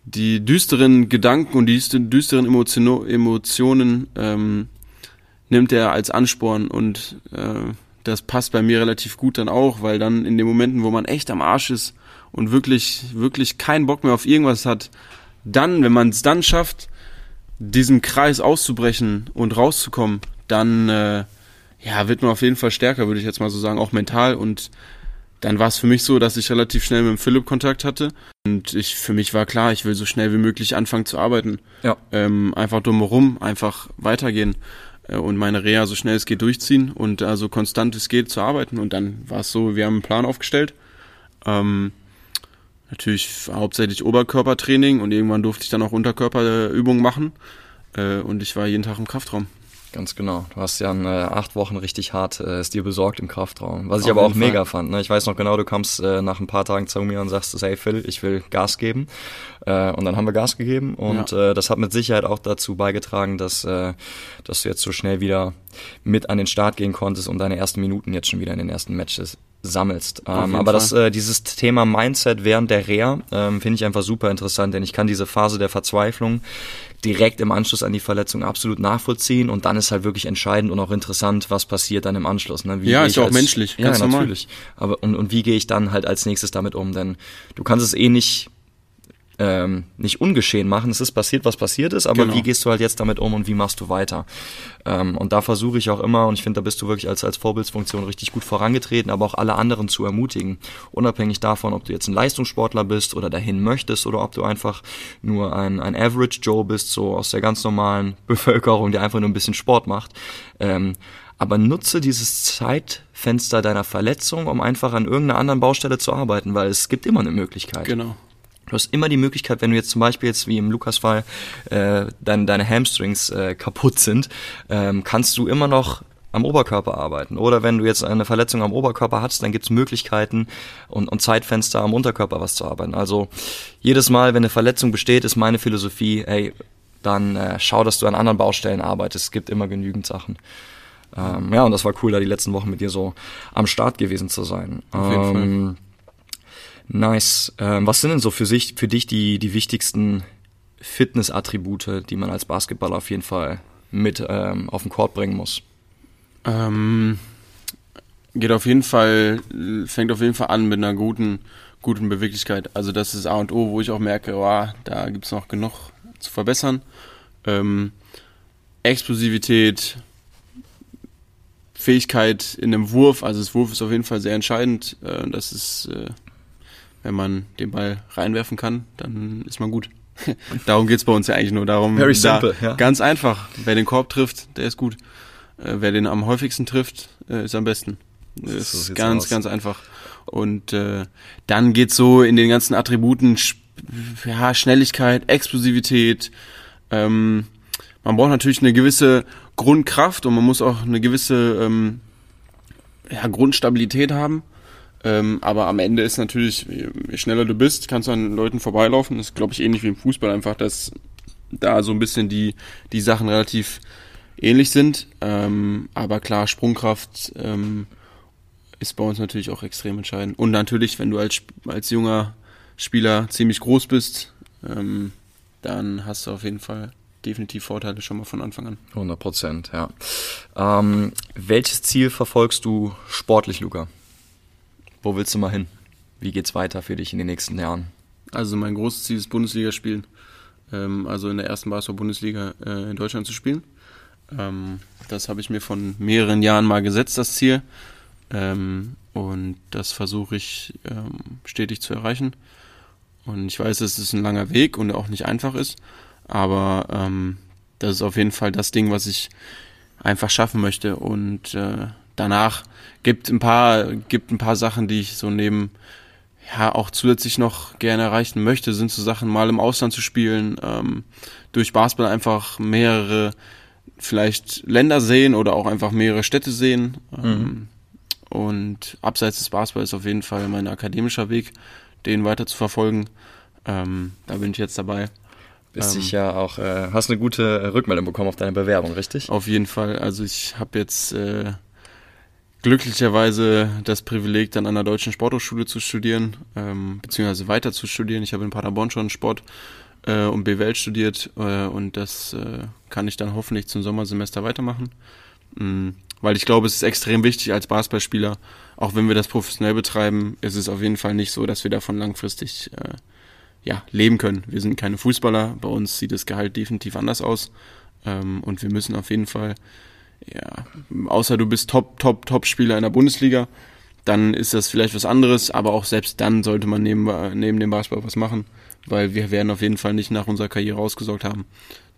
die düsteren Gedanken und die düster- düsteren Emotion Emotionen ähm, nimmt er als Ansporn und äh, das passt bei mir relativ gut dann auch, weil dann in den Momenten, wo man echt am Arsch ist und wirklich wirklich keinen Bock mehr auf irgendwas hat, dann, wenn man es dann schafft, diesen Kreis auszubrechen und rauszukommen, dann äh, ja, wird man auf jeden Fall stärker, würde ich jetzt mal so sagen, auch mental. Und dann war es für mich so, dass ich relativ schnell mit dem Philipp Kontakt hatte. Und ich für mich war klar, ich will so schnell wie möglich anfangen zu arbeiten. Ja. Ähm, einfach drumherum, einfach weitergehen äh, und meine Reha so schnell es geht durchziehen und äh, so konstant es geht zu arbeiten. Und dann war es so, wir haben einen Plan aufgestellt. Ähm, natürlich hauptsächlich Oberkörpertraining und irgendwann durfte ich dann auch Unterkörperübungen machen. Äh, und ich war jeden Tag im Kraftraum. Ganz genau. Du hast ja in äh, acht Wochen richtig hart äh, es dir besorgt im Kraftraum. Was ich Auf aber auch jeden mega Fall. fand. Ne? Ich weiß noch genau, du kamst äh, nach ein paar Tagen zu mir und sagst, hey Phil, ich will Gas geben. Äh, und dann haben wir Gas gegeben und äh, das hat mit Sicherheit auch dazu beigetragen, dass, äh, dass du jetzt so schnell wieder mit an den Start gehen konntest und deine ersten Minuten jetzt schon wieder in den ersten Matches sammelst. Ähm, aber das, äh, dieses Thema Mindset während der Reha ähm, finde ich einfach super interessant, denn ich kann diese Phase der Verzweiflung direkt im Anschluss an die Verletzung absolut nachvollziehen und dann ist halt wirklich entscheidend und auch interessant, was passiert dann im Anschluss. Ne? Ja, ist ich ja auch als- menschlich, Ja, ganz normal. natürlich. Aber und, und wie gehe ich dann halt als nächstes damit um? Denn du kannst es eh nicht ähm, nicht ungeschehen machen. Es ist passiert, was passiert ist, aber Genau. wie gehst du halt jetzt damit um und wie machst du weiter? Ähm, und da versuche ich auch immer, und ich finde, da bist du wirklich als, als Vorbildsfunktion richtig gut vorangetreten, aber auch alle anderen zu ermutigen. Unabhängig davon, ob du jetzt ein Leistungssportler bist oder dahin möchtest oder ob du einfach nur ein, ein Average Joe bist, so aus der ganz normalen <laughs> Bevölkerung, der einfach nur ein bisschen Sport macht. Ähm, aber nutze dieses Zeitfenster deiner Verletzung, um einfach an irgendeiner anderen Baustelle zu arbeiten, weil es gibt immer eine Möglichkeit. Genau. Du hast immer die Möglichkeit, wenn du jetzt zum Beispiel jetzt wie im Lukas-Fall äh, dein, deine Hamstrings äh, kaputt sind, ähm, kannst du immer noch am Oberkörper arbeiten. Oder wenn du jetzt eine Verletzung am Oberkörper hast, dann gibt's Möglichkeiten und, und Zeitfenster am Unterkörper was zu arbeiten. Also jedes Mal, wenn eine Verletzung besteht, ist meine Philosophie, ey, dann äh, schau, dass du an anderen Baustellen arbeitest. Es gibt immer genügend Sachen. Ähm, ja, und das war cool, da die letzten Wochen mit dir so am Start gewesen zu sein. Auf jeden ähm, Fall. Nice. Ähm, was sind denn so für, sich, für dich die, die wichtigsten Fitnessattribute, die man als Basketballer auf jeden Fall mit ähm, auf den Court bringen muss? Ähm, geht auf jeden Fall, fängt auf jeden Fall an mit einer guten, guten Beweglichkeit. Also das ist A und O, wo ich auch merke, oh, da gibt's noch genug zu verbessern. Ähm, Explosivität, Fähigkeit in einem Wurf, also das Wurf ist auf jeden Fall sehr entscheidend. Äh, das ist, äh, wenn man den Ball reinwerfen kann, dann ist man gut. <laughs> darum geht's bei uns ja eigentlich nur darum. Very da, simple, ja. Ganz einfach. Wer den Korb trifft, der ist gut. Äh, wer den am häufigsten trifft, äh, ist am besten. Das So ist sieht's ganz, aus. ganz einfach. Und äh, dann geht's so in den ganzen Attributen, ja, Schnelligkeit, Explosivität. Ähm, man braucht natürlich eine gewisse Grundkraft und man muss auch eine gewisse ähm, ja, Grundstabilität haben. Ähm, aber am Ende ist natürlich, je schneller du bist, kannst du an Leuten vorbeilaufen. Das ist, glaube ich, ähnlich wie im Fußball einfach, dass da so ein bisschen die, die Sachen relativ ähnlich sind. Ähm, aber klar, Sprungkraft ähm, ist bei uns natürlich auch extrem entscheidend. Und natürlich, wenn du als, als junger Spieler ziemlich groß bist, ähm, dann hast du auf jeden Fall definitiv Vorteile schon mal von Anfang an. 100 Prozent, ja. Ähm, welches Ziel verfolgst du sportlich, Luca? Wo willst du mal hin? Wie geht's weiter für dich in den nächsten Jahren? Also mein großes Ziel ist Bundesliga spielen. Ähm, also in der ersten Basketball-Bundesliga äh, in Deutschland zu spielen. Ähm, das habe ich mir von mehreren Jahren mal gesetzt, das Ziel. Ähm, und das versuche ich ähm, stetig zu erreichen. Und ich weiß, dass es ein langer Weg und auch nicht einfach ist. Aber ähm, das ist auf jeden Fall das Ding, was ich einfach schaffen möchte. Und äh, danach gibt ein paar, gibt ein paar Sachen, die ich so neben ja auch zusätzlich noch gerne erreichen möchte, sind so Sachen mal im Ausland zu spielen, ähm, durch Basketball einfach mehrere vielleicht Länder sehen oder auch einfach mehrere Städte sehen. Ähm, und abseits des Basketballs ist auf jeden Fall mein akademischer Weg, den weiter zu verfolgen. Ähm, da bin ich jetzt dabei. Bist Ähm, sicher auch, äh, hast eine gute äh, Rückmeldung bekommen auf deine Bewerbung, richtig? Auf jeden Fall. Also ich habe jetzt äh, glücklicherweise das Privileg, dann an der Deutschen Sporthochschule zu studieren, ähm, beziehungsweise weiter zu studieren. Ich habe in Paderborn schon Sport äh, und BWL studiert äh, und das äh, kann ich dann hoffentlich zum Sommersemester weitermachen. Mm, weil ich glaube, es ist extrem wichtig als Basketballspieler, auch wenn wir das professionell betreiben, ist es auf jeden Fall nicht so, dass wir davon langfristig äh, ja, leben können. Wir sind keine Fußballer, bei uns sieht das Gehalt definitiv anders aus ähm, und wir müssen auf jeden Fall, ja, außer du bist Top, Top, Top-Spieler in der Bundesliga, dann ist das vielleicht was anderes, aber auch selbst dann sollte man neben, neben dem Basketball was machen, weil wir werden auf jeden Fall nicht nach unserer Karriere ausgesorgt haben.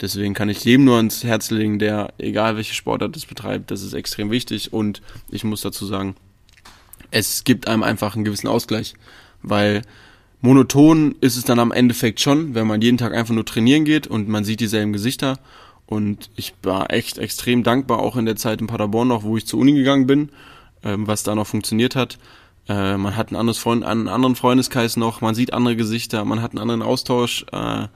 Deswegen kann ich jedem nur ans Herz legen, der, egal welche Sportart es betreibt, das ist extrem wichtig und ich muss dazu sagen, es gibt einem einfach einen gewissen Ausgleich, weil monoton ist es dann am Endeffekt schon, wenn man jeden Tag einfach nur trainieren geht und man sieht dieselben Gesichter. Und ich war echt extrem dankbar, auch in der Zeit in Paderborn noch, wo ich zur Uni gegangen bin, ähm, was da noch funktioniert hat. Äh, man hat ein anderes Freund, einen anderen Freundeskreis noch, man sieht andere Gesichter, man hat einen anderen Austausch. Äh,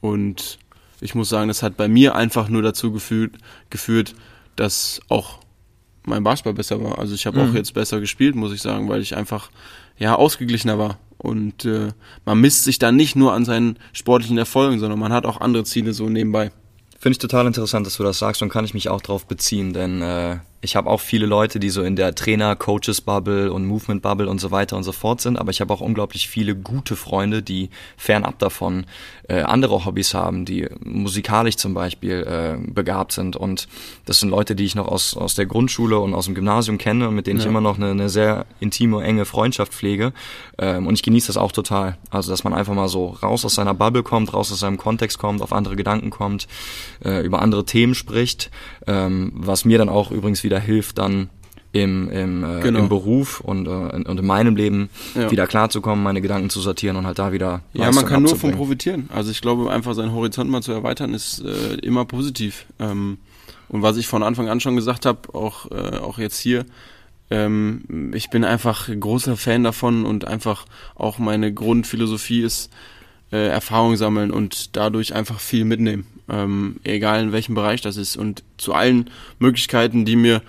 und ich muss sagen, das hat bei mir einfach nur dazu geführt, geführt dass auch mein Basketball besser war. Also ich habe Mhm. auch jetzt besser gespielt, muss ich sagen, weil ich einfach ja ausgeglichener war. Und äh, man misst sich dann nicht nur an seinen sportlichen Erfolgen, sondern man hat auch andere Ziele so nebenbei. Finde ich total interessant, dass du das sagst und kann ich mich auch drauf beziehen, denn äh, ich habe auch viele Leute, die so in der Trainer-Coaches-Bubble und Movement-Bubble und so weiter und so fort sind, aber ich habe auch unglaublich viele gute Freunde, die fernab davon äh, andere Hobbys haben, die musikalisch zum Beispiel äh, begabt sind. Und das sind Leute, die ich noch aus, aus der Grundschule und aus dem Gymnasium kenne und mit denen ich Ja. immer noch eine, eine sehr intime, enge Freundschaft pflege. Ähm, und ich genieße das auch total, also dass man einfach mal so raus aus seiner Bubble kommt, raus aus seinem Kontext kommt, auf andere Gedanken kommt, äh, über andere Themen spricht, ähm, was mir dann auch übrigens wieder hilft, dann im, im, äh, Genau. im Beruf und, äh, und in meinem Leben Ja. wieder klarzukommen, meine Gedanken zu sortieren und halt da wieder Ja, Leistung man kann nur von abzubringen. profitieren. Also ich glaube, einfach seinen Horizont mal zu erweitern, ist äh, immer positiv. Ähm, und was ich von Anfang an schon gesagt habe, auch, äh, auch jetzt hier, ähm, ich bin einfach großer Fan davon und einfach auch meine Grundphilosophie ist, äh, Erfahrung sammeln und dadurch einfach viel mitnehmen. Ähm, egal in welchem Bereich das ist. Und zu allen Möglichkeiten, die mir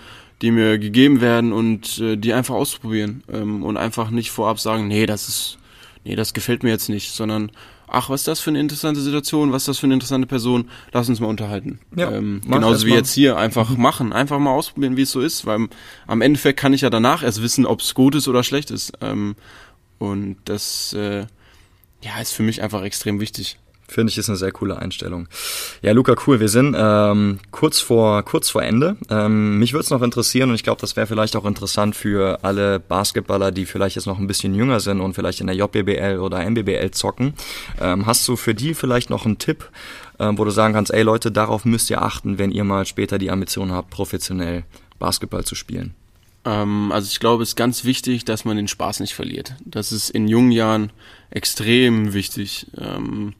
die mir gegeben werden und äh, die einfach ausprobieren ähm, und einfach nicht vorab sagen, nee, das ist, nee, das gefällt mir jetzt nicht, sondern ach, was ist das für eine interessante Situation, was ist das für eine interessante Person, lass uns mal unterhalten. Ja, ähm, genauso wie mal. jetzt hier, einfach machen, einfach mal ausprobieren, wie es so ist, weil am Endeffekt kann ich ja danach erst wissen, ob es gut ist oder schlecht ist. Ähm, und das äh, ja, ist für mich einfach extrem wichtig. Finde ich ist eine sehr coole Einstellung. Ja, Luca, cool. Wir sind ähm, kurz vor kurz vor Ende. Ähm, mich würde es noch interessieren und ich glaube, das wäre vielleicht auch interessant für alle Basketballer, die vielleicht jetzt noch ein bisschen jünger sind und vielleicht in der JBBL oder MBBL zocken. Ähm, hast du für die vielleicht noch einen Tipp, ähm, wo du sagen kannst, ey Leute, darauf müsst ihr achten, wenn ihr mal später die Ambition habt, professionell Basketball zu spielen? Ähm, also ich glaube, es ist ganz wichtig, dass man den Spaß nicht verliert. Das ist in jungen Jahren extrem wichtig. Ähm,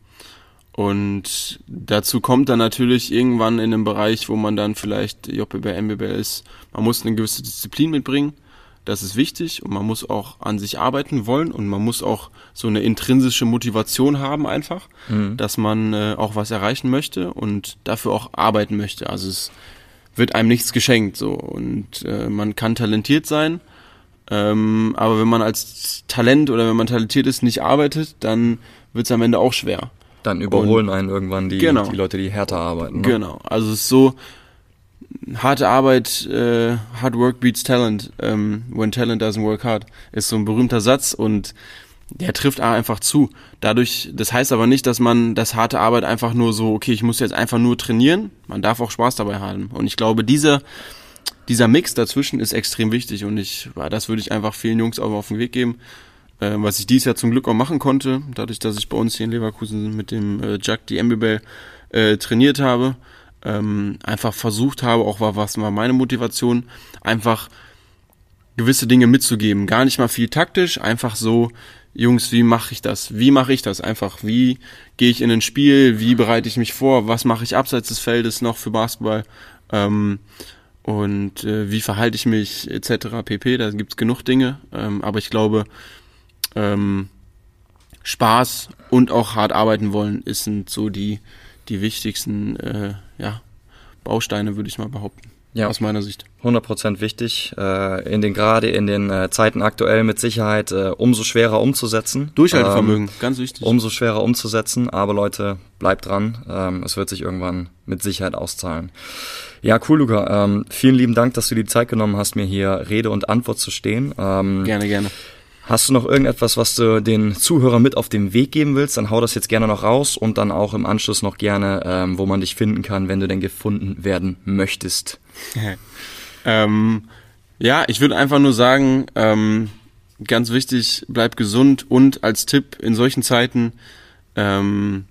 und dazu kommt dann natürlich irgendwann in einem Bereich, wo man dann vielleicht JBL, MBBL ist, man muss eine gewisse Disziplin mitbringen. Das ist wichtig und man muss auch an sich arbeiten wollen und man muss auch so eine intrinsische Motivation haben einfach, dass man äh, auch was erreichen möchte und dafür auch arbeiten möchte. Also es wird einem nichts geschenkt so und äh, man kann talentiert sein, ähm, aber wenn man als Talent oder wenn man talentiert ist nicht arbeitet, dann wird es am Ende auch schwer. Dann überholen einen irgendwann die, Genau. die Leute, die härter arbeiten. Ne? Genau, also es ist so, harte Arbeit, äh, hard work beats talent, ähm, when talent doesn't work hard, ist so ein berühmter Satz und der trifft einfach zu. Dadurch, das heißt aber nicht, dass man das harte Arbeit einfach nur so, okay, ich muss jetzt einfach nur trainieren, man darf auch Spaß dabei haben. Und ich glaube, dieser, dieser Mix dazwischen ist extrem wichtig und ich, das würde ich einfach vielen Jungs auch auf den Weg geben, äh, was ich dieses Jahr zum Glück auch machen konnte, dadurch, dass ich bei uns hier in Leverkusen mit dem äh, Jack die MBBL äh, trainiert habe, ähm, einfach versucht habe, auch war, was war meine Motivation, einfach gewisse Dinge mitzugeben. Gar nicht mal viel taktisch, einfach so, Jungs, wie mache ich das? Wie mache ich das? Einfach, wie gehe ich in ein Spiel? Wie bereite ich mich vor? Was mache ich abseits des Feldes noch für Basketball? Ähm, und äh, wie verhalte ich mich etc. pp. Da gibt's genug Dinge. Ähm, aber ich glaube, ähm, Spaß und auch hart arbeiten wollen, ist sind so die, die wichtigsten äh, ja, Bausteine, würde ich mal behaupten. Ja. Aus meiner Sicht. 100% wichtig. Äh, in den gerade in den äh, Zeiten aktuell mit Sicherheit äh, umso schwerer umzusetzen. Durchhaltevermögen, ganz wichtig. Ähm, umso schwerer umzusetzen, aber Leute, bleibt dran. Ähm, es wird sich irgendwann mit Sicherheit auszahlen. Ja, cool, Luca. Ähm, vielen lieben Dank, dass du dir die Zeit genommen hast, mir hier Rede und Antwort zu stehen. Ähm, gerne, gerne. Hast du noch irgendetwas, was du den Zuhörern mit auf den Weg geben willst? Dann hau das jetzt gerne noch raus und dann auch im Anschluss noch gerne, ähm, wo man dich finden kann, wenn du denn gefunden werden möchtest. <laughs> ähm, ja, ich würde einfach nur sagen, ähm, ganz wichtig, bleib gesund und als Tipp in solchen Zeiten ähm,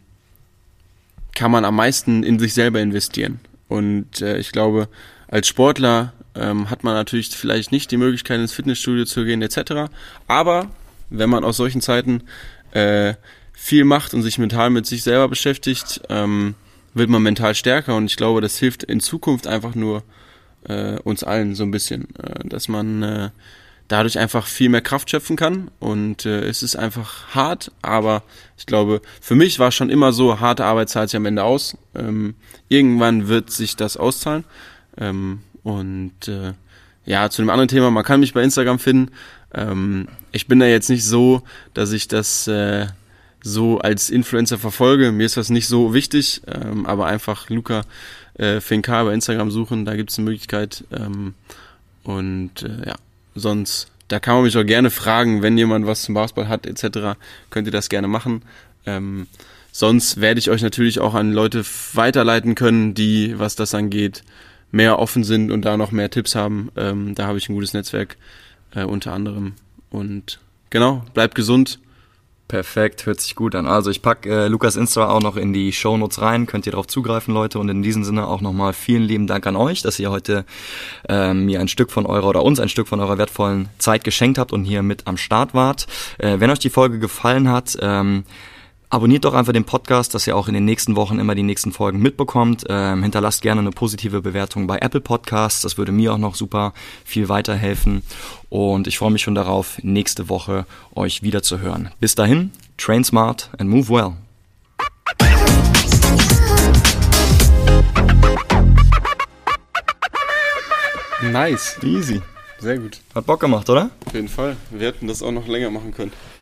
kann man am meisten in sich selber investieren. Und äh, ich glaube, als Sportler ähm, hat man natürlich vielleicht nicht die Möglichkeit, ins Fitnessstudio zu gehen etc. Aber wenn man aus solchen Zeiten äh, viel macht und sich mental mit sich selber beschäftigt, ähm, wird man mental stärker und ich glaube, das hilft in Zukunft einfach nur äh, uns allen so ein bisschen, äh, dass man äh, dadurch einfach viel mehr Kraft schöpfen kann und äh, es ist einfach hart, aber ich glaube, für mich war schon immer so, harte Arbeit zahlt sich am Ende aus. Ähm, irgendwann wird sich das auszahlen ähm, und äh, ja, zu dem anderen Thema, man kann mich bei Instagram finden. Ähm, ich bin da jetzt nicht so, dass ich das äh, so als Influencer verfolge. Mir ist das nicht so wichtig, ähm, aber einfach Luca äh, Finka bei Instagram suchen, da gibt es eine Möglichkeit. Ähm, und äh, ja, sonst, da kann man mich auch gerne fragen, wenn jemand was zum Basketball hat etc., könnt ihr das gerne machen. Ähm, sonst werde ich euch natürlich auch an Leute weiterleiten können, die, was das angeht, mehr offen sind und da noch mehr Tipps haben. Ähm, da habe ich ein gutes Netzwerk äh, unter anderem. Und genau, bleibt gesund. Perfekt, hört sich gut an. Also ich packe äh, Lukas Insta auch noch in die Shownotes rein, könnt ihr darauf zugreifen, Leute. Und in diesem Sinne auch nochmal vielen lieben Dank an euch, dass ihr heute ähm, mir ein Stück von eurer oder uns ein Stück von eurer wertvollen Zeit geschenkt habt und hier mit am Start wart. Äh, wenn euch die Folge gefallen hat, ähm, Abonniert doch einfach den Podcast, dass ihr auch in den nächsten Wochen immer die nächsten Folgen mitbekommt. Ähm, hinterlasst gerne eine positive Bewertung bei Apple Podcasts. Das würde mir auch noch super viel weiterhelfen. Und ich freue mich schon darauf, nächste Woche euch wieder zu hören. Bis dahin, train smart and move well. Nice. Easy. Sehr gut. Hat Bock gemacht, oder? Auf jeden Fall. Wir hätten das auch noch länger machen können.